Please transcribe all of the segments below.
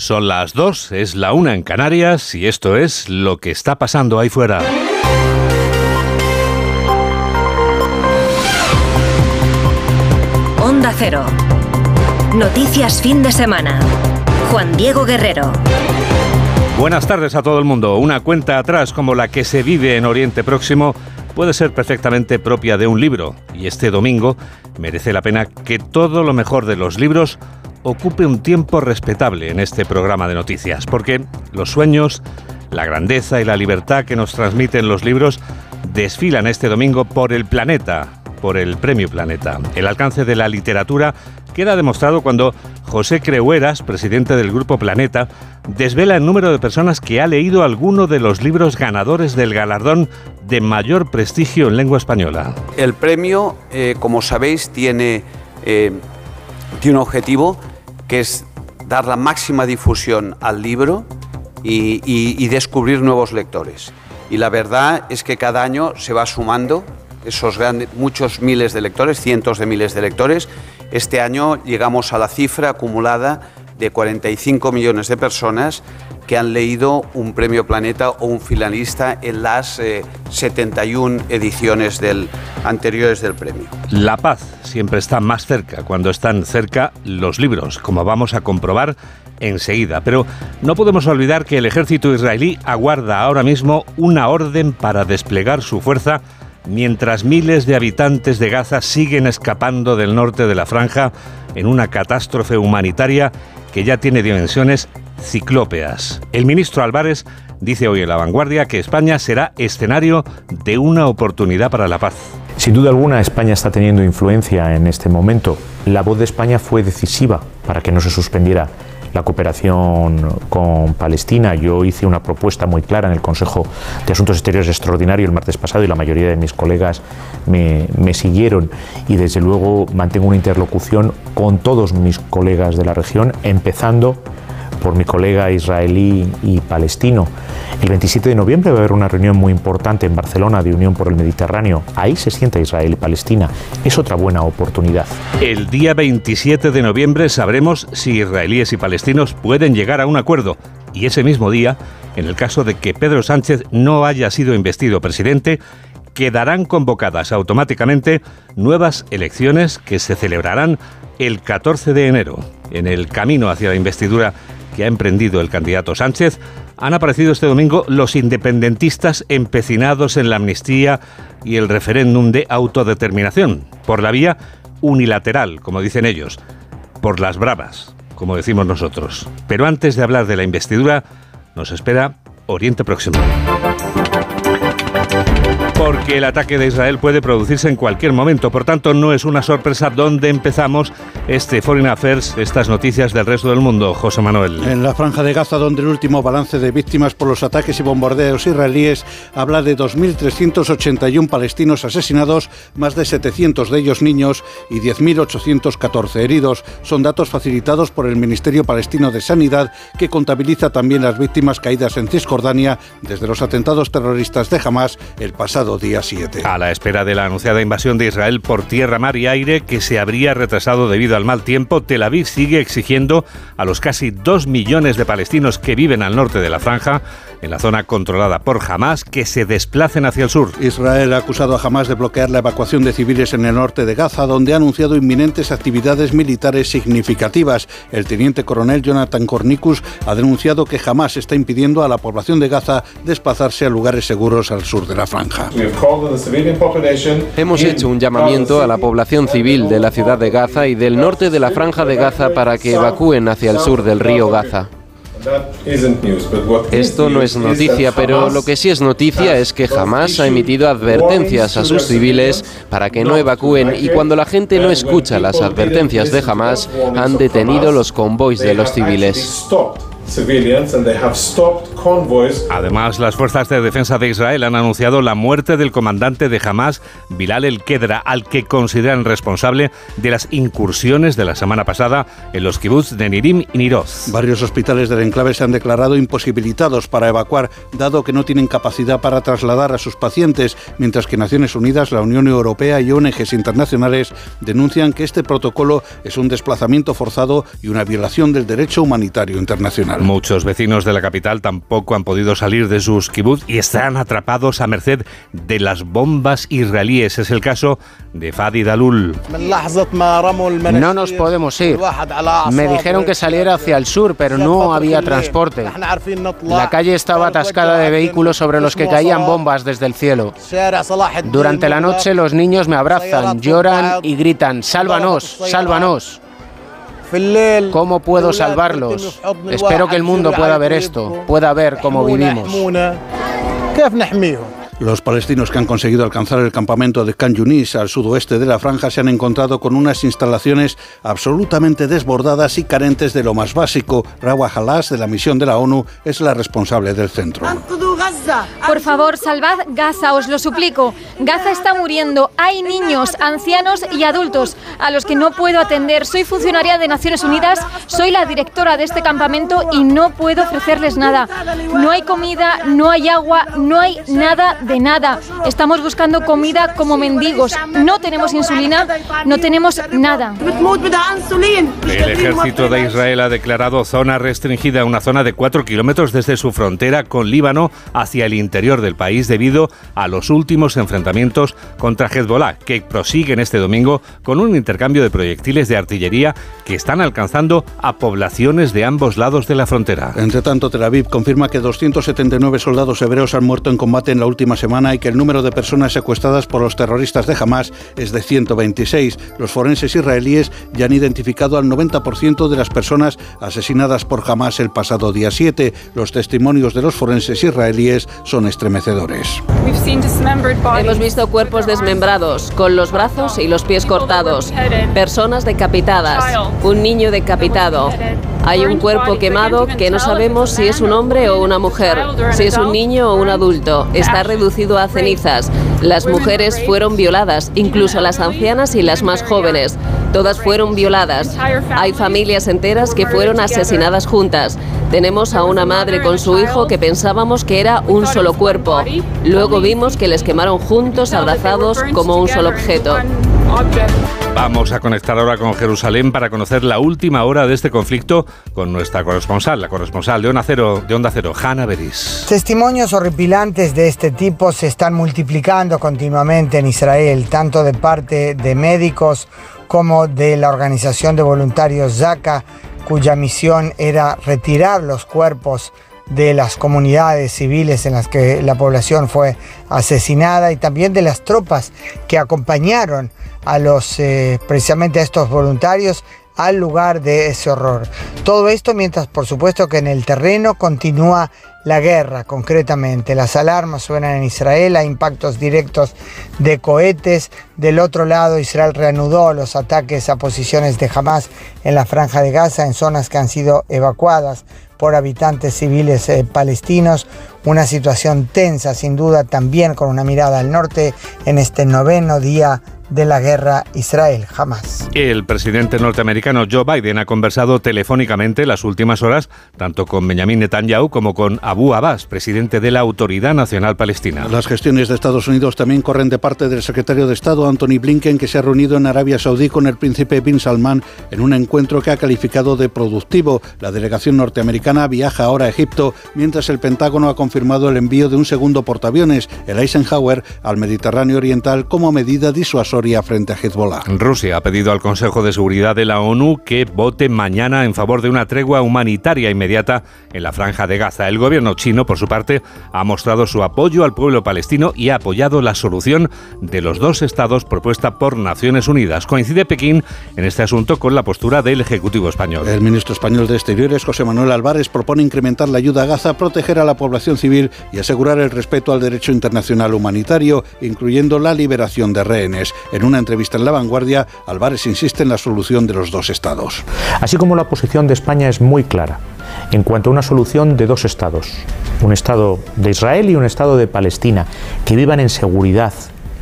Son las dos, es la una en Canarias y esto es lo que está pasando ahí fuera. Onda Cero. Noticias fin de semana. Juan Diego Guerrero. Buenas tardes a todo el mundo. Una cuenta atrás como la que se vive en Oriente Próximo puede ser perfectamente propia de un libro y este domingo merece la pena que todo lo mejor de los libros ocupe un tiempo respetable en este programa de noticias, porque los sueños, la grandeza y la libertad que nos transmiten los libros desfilan este domingo por el planeta, por el Premio Planeta. El alcance de la literatura queda demostrado cuando José Creueras, presidente del Grupo Planeta, desvela el número de personas que ha leído alguno de los libros ganadores del galardón de mayor prestigio en lengua española. El premio, eh, como sabéis, tiene, eh, tiene un objetivo que es dar la máxima difusión al libro y, y descubrir nuevos lectores. Y la verdad es que cada año se va sumando esos grandes, muchos miles de lectores, cientos de miles de lectores. Este año llegamos a la cifra acumulada de 45 millones de personas que han leído un premio Planeta o un finalista en las 71 eh, ediciones del, anteriores del premio. La paz siempre está más cerca cuando están cerca los libros, como vamos a comprobar enseguida. Pero no podemos olvidar que el ejército israelí aguarda ahora mismo una orden para desplegar su fuerza mientras miles de habitantes de Gaza siguen escapando del norte de la franja en una catástrofe humanitaria que ya tiene dimensiones ciclópeas. El ministro Álvarez dice hoy en La Vanguardia que España será escenario de una oportunidad para la paz. Sin duda alguna, España está teniendo influencia en este momento. La voz de España fue decisiva para que no se suspendiera la cooperación con Palestina. Yo hice una propuesta muy clara en el Consejo de Asuntos Exteriores extraordinario el martes pasado y la mayoría de mis colegas me, me siguieron y desde luego mantengo una interlocución con todos mis colegas de la región, empezando por mi colega israelí y palestino. El 27 de noviembre va a haber una reunión muy importante en Barcelona de Unión por el Mediterráneo. Ahí se sienta Israel y Palestina. Es otra buena oportunidad. El día 27 de noviembre sabremos si israelíes y palestinos pueden llegar a un acuerdo. Y ese mismo día, en el caso de que Pedro Sánchez no haya sido investido presidente, quedarán convocadas automáticamente nuevas elecciones que se celebrarán el 14 de enero. En el camino hacia la investidura ha emprendido el candidato Sánchez, han aparecido este domingo los independentistas empecinados en la amnistía y el referéndum de autodeterminación, por la vía unilateral, como dicen ellos, por las bravas, como decimos nosotros. Pero antes de hablar de la investidura, nos espera Oriente Próximo porque el ataque de Israel puede producirse en cualquier momento. Por tanto, no es una sorpresa dónde empezamos este Foreign Affairs, estas noticias del resto del mundo. José Manuel. En la franja de Gaza, donde el último balance de víctimas por los ataques y bombardeos israelíes habla de 2.381 palestinos asesinados, más de 700 de ellos niños y 10.814 heridos. Son datos facilitados por el Ministerio Palestino de Sanidad, que contabiliza también las víctimas caídas en Cisjordania desde los atentados terroristas de Hamas el pasado día 7. A la espera de la anunciada invasión de Israel por tierra, mar y aire, que se habría retrasado debido al mal tiempo, Tel Aviv sigue exigiendo a los casi dos millones de palestinos que viven al norte de la franja, en la zona controlada por Hamas, que se desplacen hacia el sur. Israel ha acusado a Hamas de bloquear la evacuación de civiles en el norte de Gaza, donde ha anunciado inminentes actividades militares significativas. El teniente coronel Jonathan Cornicus ha denunciado que Hamas está impidiendo a la población de Gaza desplazarse a lugares seguros al sur de la franja. Hemos hecho un llamamiento a la población civil de la ciudad de Gaza y del norte de la franja de Gaza para que evacúen hacia el sur del río Gaza. Esto no es noticia, pero lo que sí es noticia es que jamás ha emitido advertencias a sus civiles para que no evacúen y cuando la gente no escucha las advertencias de Hamas han detenido los convoys de los civiles. Además, las fuerzas de defensa de Israel han anunciado la muerte del comandante de Hamas, Bilal el-Kedra, al que consideran responsable de las incursiones de la semana pasada en los kibbutz de Nirim y Niroz. Varios hospitales del enclave se han declarado imposibilitados para evacuar, dado que no tienen capacidad para trasladar a sus pacientes, mientras que Naciones Unidas, la Unión Europea y ONGs internacionales denuncian que este protocolo es un desplazamiento forzado y una violación del derecho humanitario internacional. Muchos vecinos de la capital tampoco han podido salir de sus kibbutz y están atrapados a merced de las bombas israelíes. Es el caso de Fadi Dalul. No nos podemos ir. Me dijeron que saliera hacia el sur, pero no había transporte. La calle estaba atascada de vehículos sobre los que caían bombas desde el cielo. Durante la noche los niños me abrazan, lloran y gritan, sálvanos, sálvanos. ¿Cómo puedo salvarlos? Espero que el mundo pueda ver esto, pueda ver cómo vivimos. Los palestinos que han conseguido alcanzar el campamento de Khan Yunis al sudoeste de la franja se han encontrado con unas instalaciones absolutamente desbordadas y carentes de lo más básico. Rawa Halas, de la misión de la ONU, es la responsable del centro. Por favor, salvad Gaza, os lo suplico. Gaza está muriendo. Hay niños, ancianos y adultos a los que no puedo atender. Soy funcionaria de Naciones Unidas, soy la directora de este campamento y no puedo ofrecerles nada. No hay comida, no hay agua, no hay nada de nada. Estamos buscando comida como mendigos. No tenemos insulina, no tenemos nada. El ejército de Israel ha declarado zona restringida, una zona de 4 kilómetros desde su frontera con Líbano hacia el interior del país debido a los últimos enfrentamientos contra Hezbollah, que prosiguen este domingo con un intercambio de proyectiles de artillería que están alcanzando a poblaciones de ambos lados de la frontera. Entre tanto, Tel Aviv confirma que 279 soldados hebreos han muerto en combate en la última semana y que el número de personas secuestradas por los terroristas de Hamas es de 126. Los forenses israelíes ya han identificado al 90% de las personas asesinadas por Hamas el pasado día 7. Los testimonios de los forenses israelíes son estremecedores. Hemos visto cuerpos desmembrados, con los brazos y los pies cortados, personas decapitadas, un niño decapitado. Hay un cuerpo quemado que no sabemos si es un hombre o una mujer, si es un niño o un adulto. Está reducido a cenizas. Las mujeres fueron violadas, incluso las ancianas y las más jóvenes. Todas fueron violadas. Hay familias enteras que fueron asesinadas juntas. Tenemos a una madre con su hijo que pensábamos que era un solo cuerpo. Luego vimos que les quemaron juntos, abrazados, como un solo objeto. Vamos a conectar ahora con Jerusalén para conocer la última hora de este conflicto con nuestra corresponsal, la corresponsal de Onda Cero, de Onda Cero Hanna Beris. Testimonios horripilantes de este tipo se están multiplicando continuamente en Israel, tanto de parte de médicos como de la organización de voluntarios Zaka, cuya misión era retirar los cuerpos de las comunidades civiles en las que la población fue asesinada y también de las tropas que acompañaron a los eh, precisamente a estos voluntarios al lugar de ese horror. Todo esto mientras por supuesto que en el terreno continúa la guerra concretamente. Las alarmas suenan en Israel, hay impactos directos de cohetes. Del otro lado, Israel reanudó los ataques a posiciones de Hamas en la franja de Gaza, en zonas que han sido evacuadas por habitantes civiles eh, palestinos. Una situación tensa, sin duda, también con una mirada al norte en este noveno día de la guerra Israel jamás. El presidente norteamericano Joe Biden ha conversado telefónicamente las últimas horas tanto con Benjamin Netanyahu como con Abu Abbas, presidente de la Autoridad Nacional Palestina. Las gestiones de Estados Unidos también corren de parte del secretario de Estado Anthony Blinken, que se ha reunido en Arabia Saudí con el príncipe Bin Salman en un encuentro que ha calificado de productivo. La delegación norteamericana viaja ahora a Egipto, mientras el Pentágono ha confirmado el envío de un segundo portaaviones, el Eisenhower, al Mediterráneo Oriental como medida disuasoria frente a Hezbollah. Rusia ha pedido al Consejo de Seguridad de la ONU que vote mañana en favor de una tregua humanitaria inmediata en la franja de Gaza. El gobierno chino, por su parte, ha mostrado su apoyo al pueblo palestino y ha apoyado la solución de los dos estados propuesta por Naciones Unidas. Coincide Pekín en este asunto con la postura del Ejecutivo español. El ministro español de Exteriores, José Manuel Álvarez, propone incrementar la ayuda a Gaza, proteger a la población civil y asegurar el respeto al derecho internacional humanitario, incluyendo la liberación de rehenes. En una entrevista en La Vanguardia, Álvarez insiste en la solución de los dos estados. Así como la posición de España es muy clara en cuanto a una solución de dos estados, un estado de Israel y un estado de Palestina, que vivan en seguridad,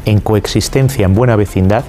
en coexistencia, en buena vecindad,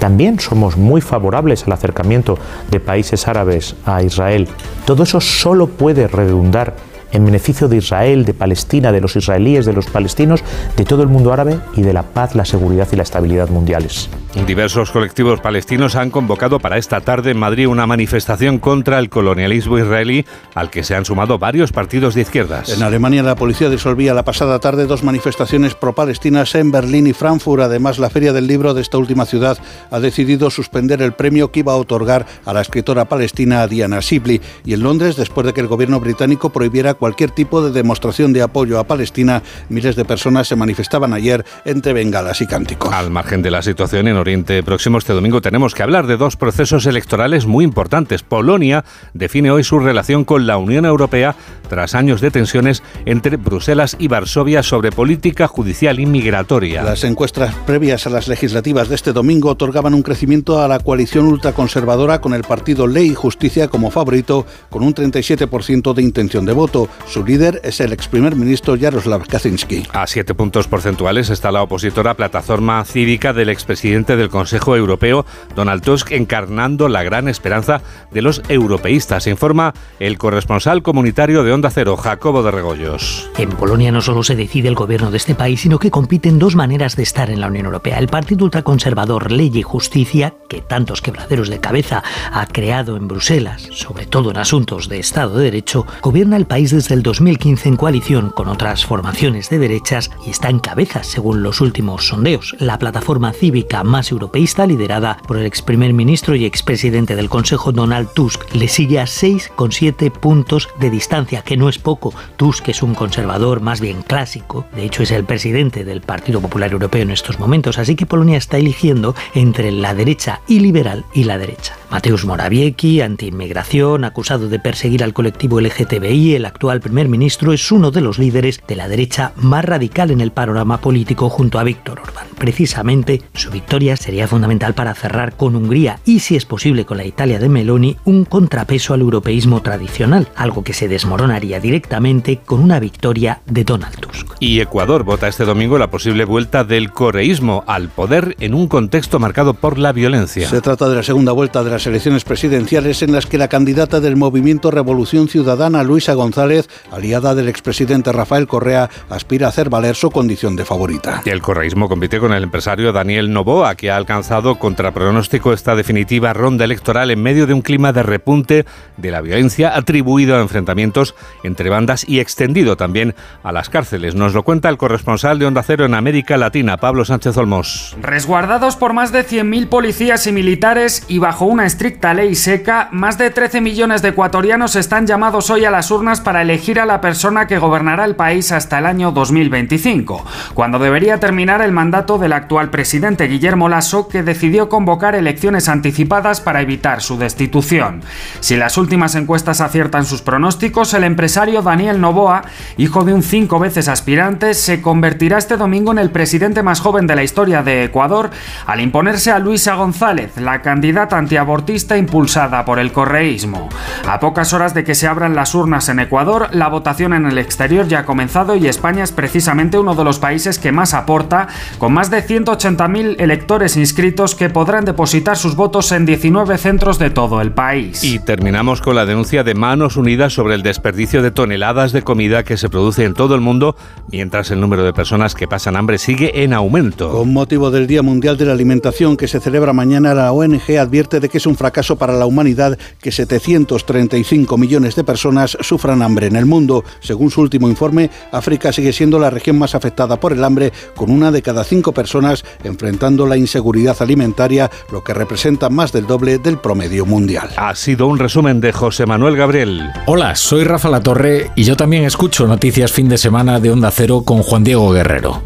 también somos muy favorables al acercamiento de países árabes a Israel. Todo eso solo puede redundar en beneficio de Israel, de Palestina, de los israelíes, de los palestinos, de todo el mundo árabe y de la paz, la seguridad y la estabilidad mundiales. Diversos colectivos palestinos han convocado para esta tarde en Madrid una manifestación contra el colonialismo israelí al que se han sumado varios partidos de izquierdas. En Alemania la policía disolvía la pasada tarde dos manifestaciones pro-palestinas en Berlín y Frankfurt. Además, la Feria del Libro de esta última ciudad ha decidido suspender el premio que iba a otorgar a la escritora palestina Diana Sibley. Y en Londres, después de que el gobierno británico prohibiera cualquier tipo de demostración de apoyo a Palestina, miles de personas se manifestaban ayer entre bengalas y cánticos. Al margen de la situación en Oriente Próximo, este domingo tenemos que hablar de dos procesos electorales muy importantes. Polonia define hoy su relación con la Unión Europea tras años de tensiones entre Bruselas y Varsovia sobre política judicial y migratoria. Las encuestas previas a las legislativas de este domingo otorgaban un crecimiento a la coalición ultraconservadora con el partido Ley y Justicia como favorito, con un 37% de intención de voto. Su líder es el ex primer ministro Jaroslav Kaczynski. A siete puntos porcentuales está la opositora plataforma cívica del expresidente del Consejo Europeo, Donald Tusk, encarnando la gran esperanza de los europeístas, informa el corresponsal comunitario de Onda Cero, Jacobo de Regoyos. En Polonia no solo se decide el gobierno de este país, sino que compiten dos maneras de estar en la Unión Europea. El partido ultraconservador Ley y Justicia, que tantos quebraderos de cabeza ha creado en Bruselas, sobre todo en asuntos de Estado de Derecho, gobierna el país desde el 2015 en coalición con otras formaciones de derechas y está en cabeza según los últimos sondeos. La plataforma cívica más europeísta, liderada por el ex primer ministro y expresidente del Consejo Donald Tusk, le sigue a 6,7 puntos de distancia, que no es poco. Tusk es un conservador más bien clásico, de hecho es el presidente del Partido Popular Europeo en estos momentos, así que Polonia está eligiendo entre la derecha y liberal y la derecha. Mateusz Morawiecki, antiinmigración, acusado de perseguir al colectivo LGTBI, el actual primer ministro es uno de los líderes de la derecha más radical en el panorama político junto a Víctor Orbán. Precisamente, su victoria sería fundamental para cerrar con Hungría y, si es posible, con la Italia de Meloni, un contrapeso al europeísmo tradicional, algo que se desmoronaría directamente con una victoria de Donald Tusk. Y Ecuador vota este domingo la posible vuelta del correísmo al poder en un contexto marcado por la violencia. Se trata de la segunda vuelta de las elecciones presidenciales en las que la candidata del movimiento Revolución Ciudadana, Luisa González, aliada del expresidente Rafael Correa, aspira a hacer valer su condición de favorita. Y el correísmo compite con el empresario Daniel Novoa, que ha alcanzado contra pronóstico esta definitiva ronda electoral en medio de un clima de repunte de la violencia atribuido a enfrentamientos entre bandas y extendido también a las cárceles. Nos lo cuenta el corresponsal de Onda Cero en América Latina, Pablo Sánchez Olmos. Resguardados por más de 100.000 policías y militares y bajo una estricta ley seca, más de 13 millones de ecuatorianos están llamados hoy a las urnas para elegir a la persona que gobernará el país hasta el año 2025, cuando debería terminar el mandato del actual presidente Guillermo Lasso, que decidió convocar elecciones anticipadas para evitar su destitución. Si las últimas encuestas aciertan sus pronósticos, el empresario Daniel Novoa, hijo de un cinco veces aspirante, se convertirá este domingo en el presidente más joven de la historia de Ecuador al imponerse a Luisa González, la candidata antiabortista impulsada por el correísmo. A pocas horas de que se abran las urnas en Ecuador, la votación en el exterior ya ha comenzado y España es precisamente uno de los países que más aporta, con más de 180.000 electores inscritos que podrán depositar sus votos en 19 centros de todo el país. Y terminamos con la denuncia de Manos Unidas sobre el desperdicio de toneladas de comida que se produce en todo el mundo, mientras el número de personas que pasan hambre sigue en aumento. Con motivo del Día Mundial de la Alimentación que se celebra mañana, la ONG advierte de que es un fracaso para la humanidad que 735 millones de personas sufran hambre en el mundo. Según su último informe, África sigue siendo la región más afectada por el hambre, con una de cada cinco personas enfrentando la inseguridad alimentaria, lo que representa más del doble del promedio mundial. Ha sido un resumen de José Manuel Gabriel. Hola, soy Rafa Latorre y yo también escucho Noticias Fin de Semana de Onda Cero con Juan Diego Guerrero.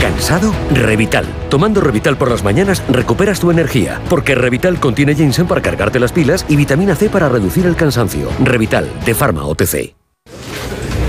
¿Cansado? Revital. Tomando Revital por las mañanas recuperas tu energía, porque Revital contiene ginseng para cargarte las pilas y vitamina C para reducir el cansancio. Revital, de Pharma OTC.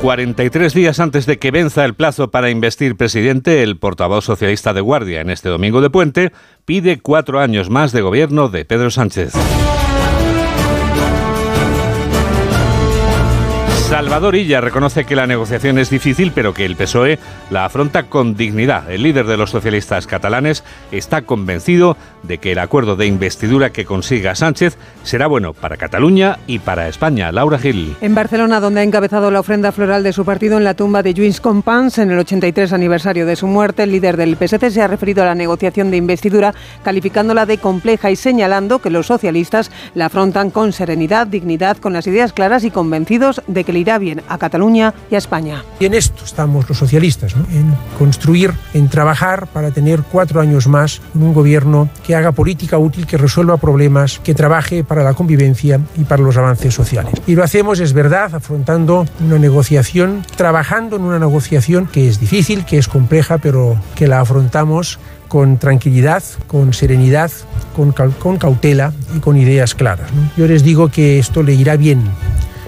43 días antes de que venza el plazo para investir presidente, el portavoz socialista de Guardia en este domingo de puente pide cuatro años más de gobierno de Pedro Sánchez. Salvador Illa reconoce que la negociación es difícil, pero que el PSOE la afronta con dignidad. El líder de los socialistas catalanes está convencido de que el acuerdo de investidura que consiga Sánchez será bueno para Cataluña y para España. Laura Gil. En Barcelona, donde ha encabezado la ofrenda floral de su partido en la tumba de Lluís Companys en el 83 aniversario de su muerte, el líder del PSC se ha referido a la negociación de investidura, calificándola de compleja y señalando que los socialistas la afrontan con serenidad, dignidad, con las ideas claras y convencidos de que irá bien a Cataluña y a España. Y en esto estamos los socialistas, en construir, en trabajar para tener cuatro años más un gobierno que haga política útil, que resuelva problemas, que trabaje para la convivencia y para los avances sociales. Y lo hacemos, es verdad, afrontando una negociación, trabajando en una negociación que es difícil, que es compleja, pero que la afrontamos con tranquilidad, con serenidad, con, con cautela y con ideas claras. Yo les digo que esto le irá bien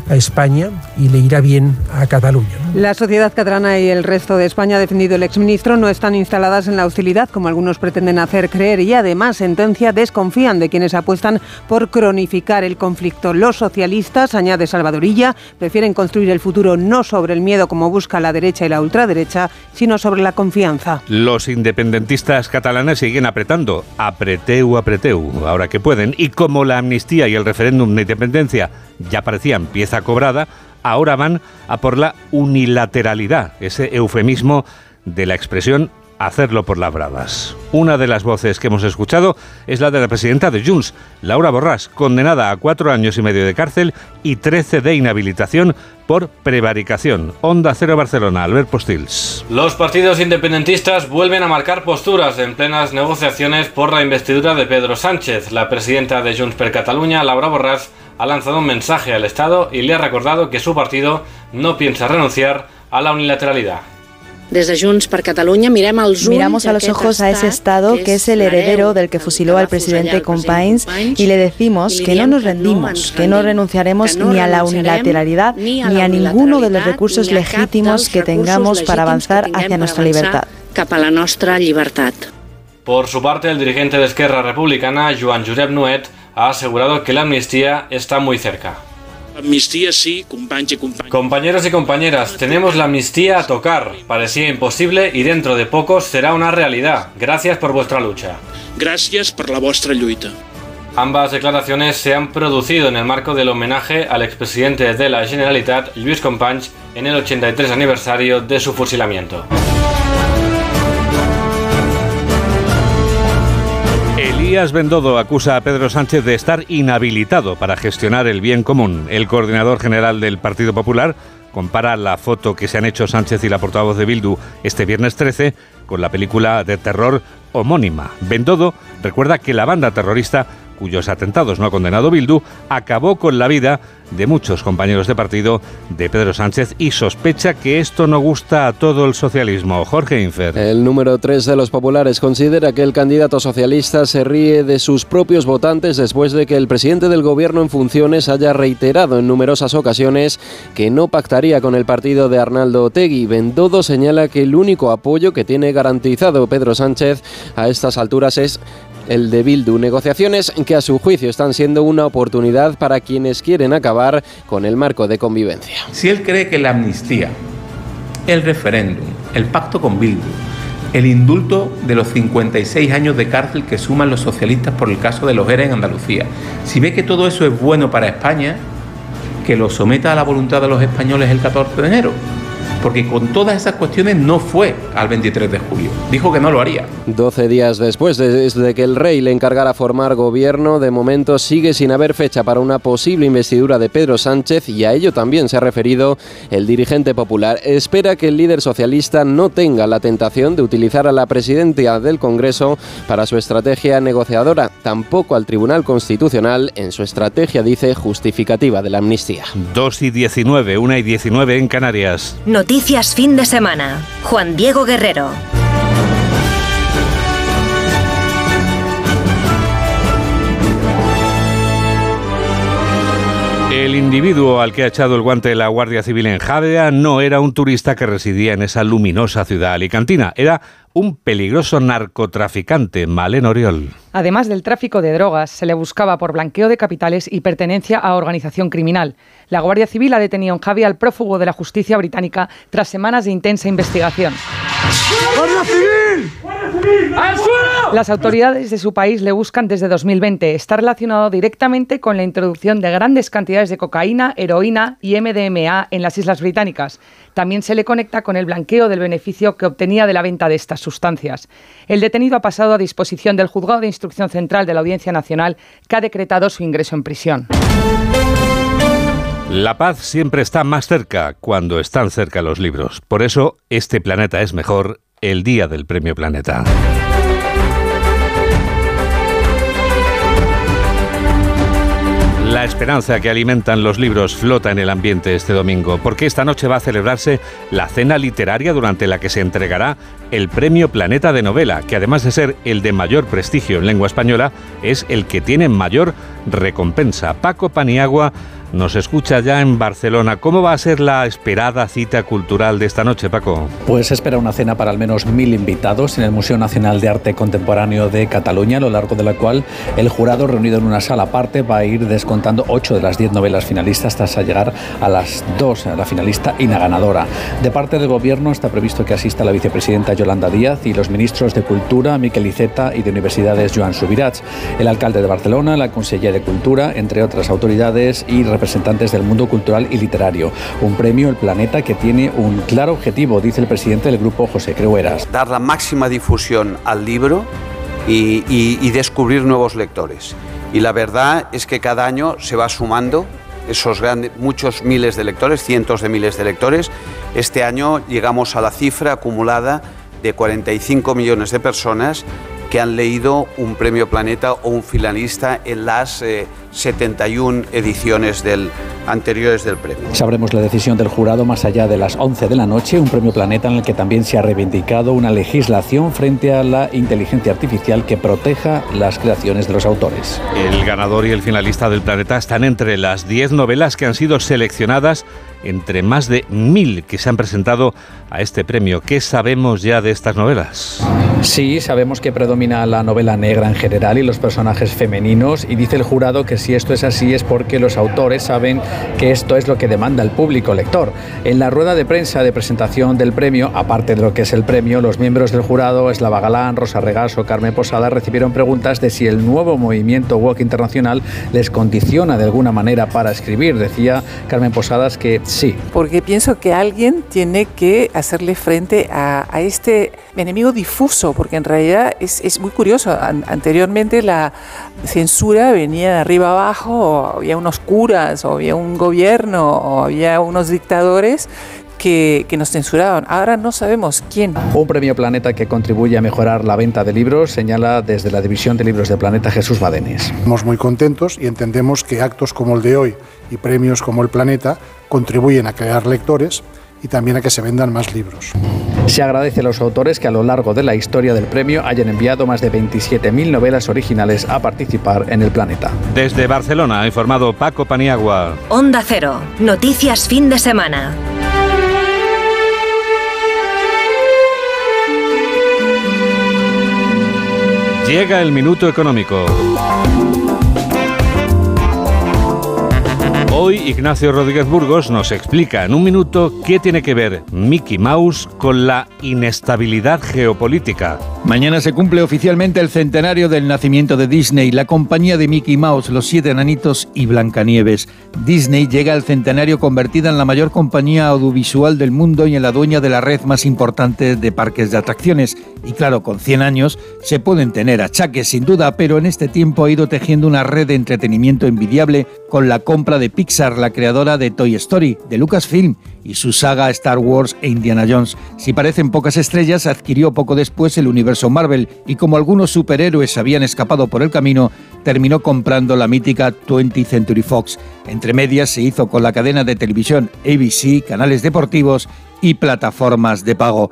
a España y le irá bien a Cataluña. La sociedad catalana y el resto de España, ha defendido el exministro, no están instaladas en la hostilidad, como algunos pretenden hacer creer, y además, sentencia, desconfían de quienes apuestan por cronificar el conflicto. Los socialistas, añade Salvadorilla, prefieren construir el futuro no sobre el miedo como busca la derecha y la ultraderecha, sino sobre la confianza. Los independentistas catalanes siguen apretando, apreteu, apreteu, ahora que pueden, y como la amnistía y el referéndum de independencia ya parecían pieza cobrada, ahora van a por la unilateralidad, ese eufemismo de la expresión hacerlo por las bravas. Una de las voces que hemos escuchado es la de la presidenta de Junts, Laura Borràs, condenada a cuatro años y medio de cárcel y trece de inhabilitación por prevaricación. Onda Cero Barcelona, Albert Postils. Los partidos independentistas vuelven a marcar posturas en plenas negociaciones por la investidura de Pedro Sánchez. La presidenta de Junts per Cataluña, Laura Borràs, ha lanzado un mensaje al Estado y le ha recordado que su partido no piensa renunciar a la unilateralidad. Desde Junts per Catalunya miramos a los ojos a ese Estado que es el heredero del que fusiló al presidente Companys y le decimos que no nos rendimos, que no renunciaremos ni a la unilateralidad ni a ninguno de los recursos legítimos que tengamos para avanzar hacia nuestra libertad. Por su parte, el dirigente de Esquerra Republicana, Joan Josep Nuet, ha asegurado que la amnistía está muy cerca. Amnistía sí, Compañeros y compañeras, tenemos la amnistía a tocar. Parecía imposible y dentro de poco será una realidad. Gracias por vuestra lucha. Gracias por la vuestra lucha. Ambas declaraciones se han producido en el marco del homenaje al expresidente de la Generalitat, Luis Companys, en el 83 aniversario de su fusilamiento. Elías Bendodo acusa a Pedro Sánchez de estar inhabilitado para gestionar el bien común. El coordinador general del Partido Popular compara la foto que se han hecho Sánchez y la portavoz de Bildu este viernes 13 con la película de terror homónima. Bendodo recuerda que la banda terrorista cuyos atentados no ha condenado Bildu, acabó con la vida de muchos compañeros de partido de Pedro Sánchez y sospecha que esto no gusta a todo el socialismo. Jorge Infer. El número 3 de los populares considera que el candidato socialista se ríe de sus propios votantes después de que el presidente del gobierno en funciones haya reiterado en numerosas ocasiones que no pactaría con el partido de Arnaldo Otegui. Bendodo señala que el único apoyo que tiene garantizado Pedro Sánchez a estas alturas es el de Bildu. Negociaciones que a su juicio están siendo una oportunidad para quienes quieren acabar con el marco de convivencia. Si él cree que la amnistía, el referéndum, el pacto con Bildu, el indulto de los 56 años de cárcel que suman los socialistas por el caso de los ERA en Andalucía, si ve que todo eso es bueno para España, que lo someta a la voluntad de los españoles el 14 de enero porque con todas esas cuestiones no fue al 23 de julio. Dijo que no lo haría. 12 días después de, que el rey le encargara formar gobierno, de momento sigue sin haber fecha para una posible investidura de Pedro Sánchez y a ello también se ha referido el dirigente popular. Espera que el líder socialista no tenga la tentación de utilizar a la presidencia del Congreso para su estrategia negociadora, tampoco al Tribunal Constitucional en su estrategia, dice, justificativa de la amnistía. 2 y 19, 1 y 19 en Canarias. Noticias fin de semana. Juan Diego Guerrero. El individuo al que ha echado el guante la Guardia Civil en Javea no era un turista que residía en esa luminosa ciudad alicantina, era un peligroso narcotraficante, Malen Oriol. Además del tráfico de drogas, se le buscaba por blanqueo de capitales y pertenencia a organización criminal. La Guardia Civil ha detenido en Javi al prófugo de la justicia británica tras semanas de intensa investigación. ¡Guardia Civil! Las autoridades de su país le buscan desde 2020. Está relacionado directamente con la introducción de grandes cantidades de cocaína, heroína y MDMA en las Islas Británicas. También se le conecta con el blanqueo del beneficio que obtenía de la venta de estas sustancias. El detenido ha pasado a disposición del Juzgado de Instrucción Central de la Audiencia Nacional, que ha decretado su ingreso en prisión. La paz siempre está más cerca cuando están cerca los libros. Por eso, este planeta es mejor el día del Premio Planeta. La esperanza que alimentan los libros flota en el ambiente este domingo, porque esta noche va a celebrarse la cena literaria durante la que se entregará el Premio Planeta de Novela, que además de ser el de mayor prestigio en lengua española, es el que tiene mayor recompensa. Paco Paniagua nos escucha ya en Barcelona. ¿Cómo va a ser la esperada cita cultural de esta noche, Paco? Pues espera una cena para al menos mil invitados en el Museo Nacional de Arte Contemporáneo de Cataluña, a lo largo de la cual el jurado, reunido en una sala aparte, va a ir descontando ocho de las diez novelas finalistas hasta llegar a las dos, a la finalista y la ganadora. De parte del Gobierno está previsto que asista la vicepresidenta Yolanda Díaz y los ministros de Cultura, Miquel Iceta, y de Universidades, Joan Subirats, el alcalde de Barcelona, la consellera de Cultura, entre otras autoridades y representantes del mundo cultural y literario. Un premio El Planeta que tiene un claro objetivo, dice el presidente del grupo José Creueras. Dar la máxima difusión al libro y, descubrir nuevos lectores. Y la verdad es que cada año se va sumando esos grandes, muchos miles de lectores, cientos de miles de lectores. Este año llegamos a la cifra acumulada de 45 millones de personas que han leído un premio Planeta o un finalista en las 71 eh, ediciones del, anteriores del premio. Sabremos la decisión del jurado más allá de las 11 de la noche, un premio Planeta en el que también se ha reivindicado una legislación frente a la inteligencia artificial que proteja las creaciones de los autores. El ganador y el finalista del Planeta están entre las 10 novelas que han sido seleccionadas entre más de mil que se han presentado a este premio. ¿Qué sabemos ya de estas novelas? Sí, sabemos que predomina la novela negra en general y los personajes femeninos y dice el jurado que si esto es así es porque los autores saben que esto es lo que demanda el público lector. En la rueda de prensa de presentación del premio, aparte de lo que es el premio, los miembros del jurado, Eslava Galán, Rosa Regaso, Carmen Posada, recibieron preguntas de si el nuevo movimiento Walk Internacional les condiciona de alguna manera para escribir. Decía Carmen Posadas que sí. Porque pienso que alguien tiene que hacerle frente a, este enemigo difuso, porque en realidad es, es muy curioso. anteriormente la censura venía de arriba abajo, o había unos curas, o había un gobierno, o había unos dictadores que, que, nos censuraban. Ahora no sabemos quién. Un premio Planeta que contribuye a mejorar la venta de libros, señala desde la División de Libros de Planeta Jesús Badenes. Estamos muy contentos y entendemos que actos como el de hoy y premios como el Planeta contribuyen a crear lectores y también a que se vendan más libros. Se agradece a los autores que a lo largo de la historia del premio hayan enviado más de 27.000 novelas originales a participar en el planeta. Desde Barcelona ha informado Paco Paniagua. Onda Cero, noticias fin de semana. Llega el minuto económico. Hoy Ignacio Rodríguez Burgos nos explica en un minuto qué tiene que ver Mickey Mouse con la inestabilidad geopolítica. Mañana se cumple oficialmente el centenario del nacimiento de Disney, la compañía de Mickey Mouse, los siete enanitos y Blancanieves. Disney llega al centenario convertida en la mayor compañía audiovisual del mundo y en la dueña de la red más importante de parques de atracciones. Y claro, con 100 años se pueden tener achaques sin duda, pero en este tiempo ha ido tejiendo una red de entretenimiento envidiable con la compra de Pixar, la creadora de Toy Story, de Lucasfilm y su saga Star Wars e Indiana Jones. Si parecen pocas estrellas, adquirió poco después el universo Marvel y como algunos superhéroes habían escapado por el camino, terminó comprando la mítica 20th Century Fox. Entre medias se hizo con la cadena de televisión ABC, canales deportivos y plataformas de pago.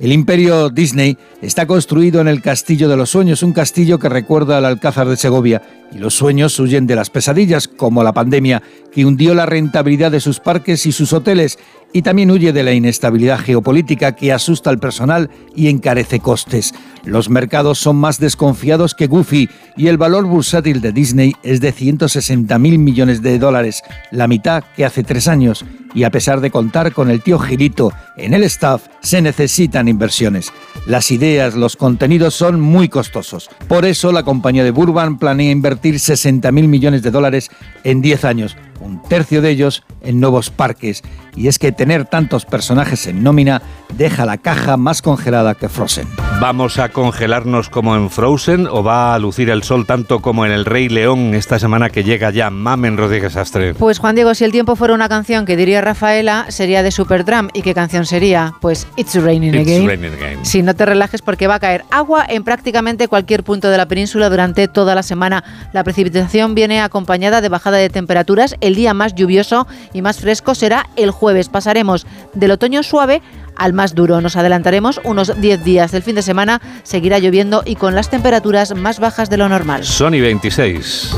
El imperio Disney está construido en el Castillo de los Sueños, un castillo que recuerda al Alcázar de Segovia, y los sueños huyen de las pesadillas, como la pandemia, que hundió la rentabilidad de sus parques y sus hoteles, y también huye de la inestabilidad geopolítica que asusta al personal y encarece costes. Los mercados son más desconfiados que Goofy y el valor bursátil de Disney es de 160 mil millones de dólares, la mitad que hace tres años. Y a pesar de contar con el tío Girito en el staff, se necesitan inversiones. Las ideas, los contenidos son muy costosos. Por eso la compañía de Burban planea invertir 60 mil millones de dólares en 10 años un tercio de ellos en nuevos parques. Y es que tener tantos personajes en nómina deja la caja más congelada que Frozen. ¿Vamos a congelarnos como en Frozen o va a lucir el sol tanto como en El Rey León esta semana que llega ya Mamen Rodríguez Astre? Pues Juan Diego, si el tiempo fuera una canción que diría Rafaela, sería de Superdrum. ¿Y qué canción sería? Pues It's Raining, It's again. raining again. Si no te relajes porque va a caer agua en prácticamente cualquier punto de la península durante toda la semana. La precipitación viene acompañada de bajada de temperaturas. El día más lluvioso y más fresco será el jueves. Pasaremos del otoño suave al más duro. Nos adelantaremos unos 10 días del fin de semana. Seguirá lloviendo y con las temperaturas más bajas de lo normal. Sony 26.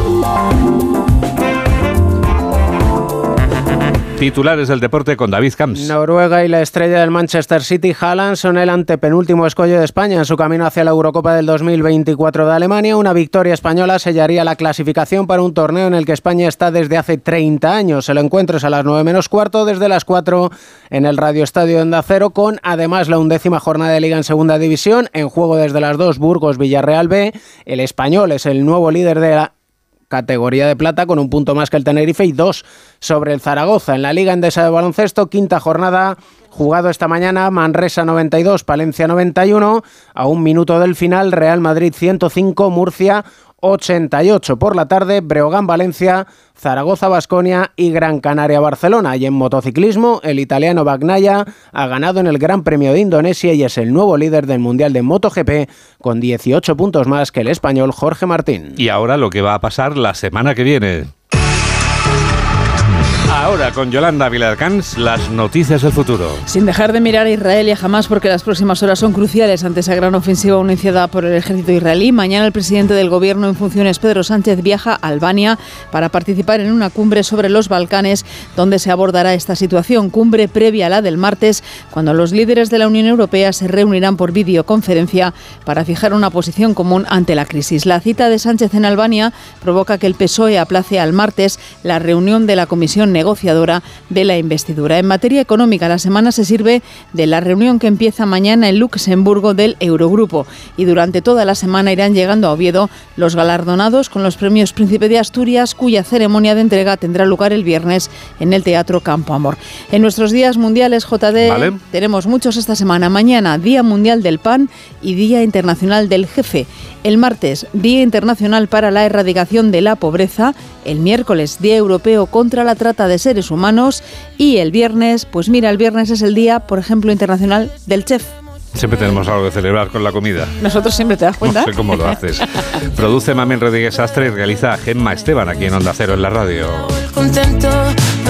Titulares del deporte con David Camps. Noruega y la estrella del Manchester City, Haaland, son el antepenúltimo escollo de España en su camino hacia la Eurocopa del 2024 de Alemania. Una victoria española sellaría la clasificación para un torneo en el que España está desde hace 30 años. El encuentro es a las 9 menos cuarto, desde las 4 en el Radio Estadio de Acero, con además la undécima jornada de Liga en Segunda División. En juego desde las 2, Burgos, Villarreal B. El español es el nuevo líder de la categoría de plata con un punto más que el Tenerife y dos sobre el Zaragoza. En la Liga Endesa de Baloncesto, quinta jornada, jugado esta mañana, Manresa 92, Palencia 91, a un minuto del final, Real Madrid 105, Murcia 88 por la tarde, Breogán Valencia, Zaragoza Basconia y Gran Canaria Barcelona. Y en motociclismo, el italiano Bagnaia ha ganado en el Gran Premio de Indonesia y es el nuevo líder del Mundial de MotoGP con 18 puntos más que el español Jorge Martín. Y ahora lo que va a pasar la semana que viene. Ahora con Yolanda Vilarcans, las noticias del futuro. Sin dejar de mirar a Israel y a Hamas porque las próximas horas son cruciales ante esa gran ofensiva iniciada por el ejército israelí. Mañana el presidente del gobierno en funciones, Pedro Sánchez, viaja a Albania para participar en una cumbre sobre los Balcanes donde se abordará esta situación. Cumbre previa a la del martes, cuando los líderes de la Unión Europea se reunirán por videoconferencia para fijar una posición común ante la crisis. La cita de Sánchez en Albania provoca que el PSOE aplace al martes la reunión de la Comisión negociadora de la investidura. En materia económica, la semana se sirve de la reunión que empieza mañana en Luxemburgo del Eurogrupo y durante toda la semana irán llegando a Oviedo los galardonados con los premios Príncipe de Asturias, cuya ceremonia de entrega tendrá lugar el viernes en el Teatro Campo Amor. En nuestros días mundiales JD Vale. tenemos muchos esta semana. Mañana, Día Mundial del Pan y Día Internacional del Jefe. El martes, Día Internacional para la Erradicación de la Pobreza. El miércoles, Día Europeo contra la Trata de Seres Humanos. Y el viernes, pues mira, el viernes es el Día, por ejemplo, Internacional del Chef. Siempre tenemos algo que celebrar con la comida. Nosotros siempre te das cuenta. No sé cómo lo haces. Produce Mamen Rodríguez Astre y realiza Gemma Esteban aquí en Onda Cero en la radio.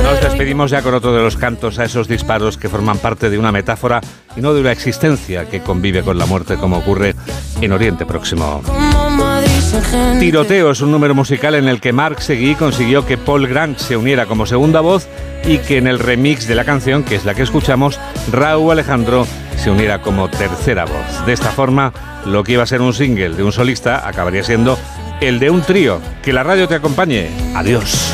Nos despedimos ya con otro de los cantos a esos disparos que forman parte de una metáfora y no de una existencia que convive con la muerte como ocurre en Oriente Próximo. Tiroteo es un número musical en el que Mark Seguí consiguió que Paul Grant se uniera como segunda voz y que en el remix de la canción, que es la que escuchamos, Raúl Alejandro se uniera como tercera voz. De esta forma, lo que iba a ser un single de un solista acabaría siendo el de un trío. Que la radio te acompañe. Adiós.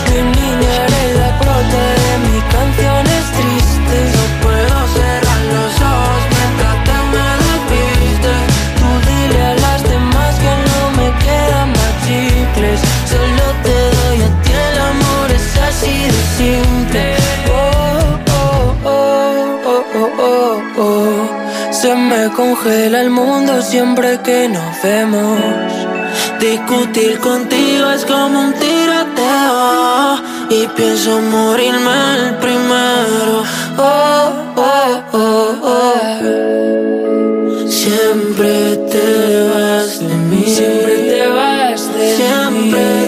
De mis canciones tristes, no puedo cerrar los ojos mientras te me despiste. Tú dile a las demás que no me quedan más chicles. Solo te doy a ti el amor, es así de simple. Oh, oh, oh, oh, oh, oh, oh, oh. Se me congela el mundo siempre que nos vemos. Discutir contigo es como un tiroteo y pienso morirme el primero. Oh, oh, oh, oh. Siempre te vas de mí. Siempre te vas de Siempre. mí.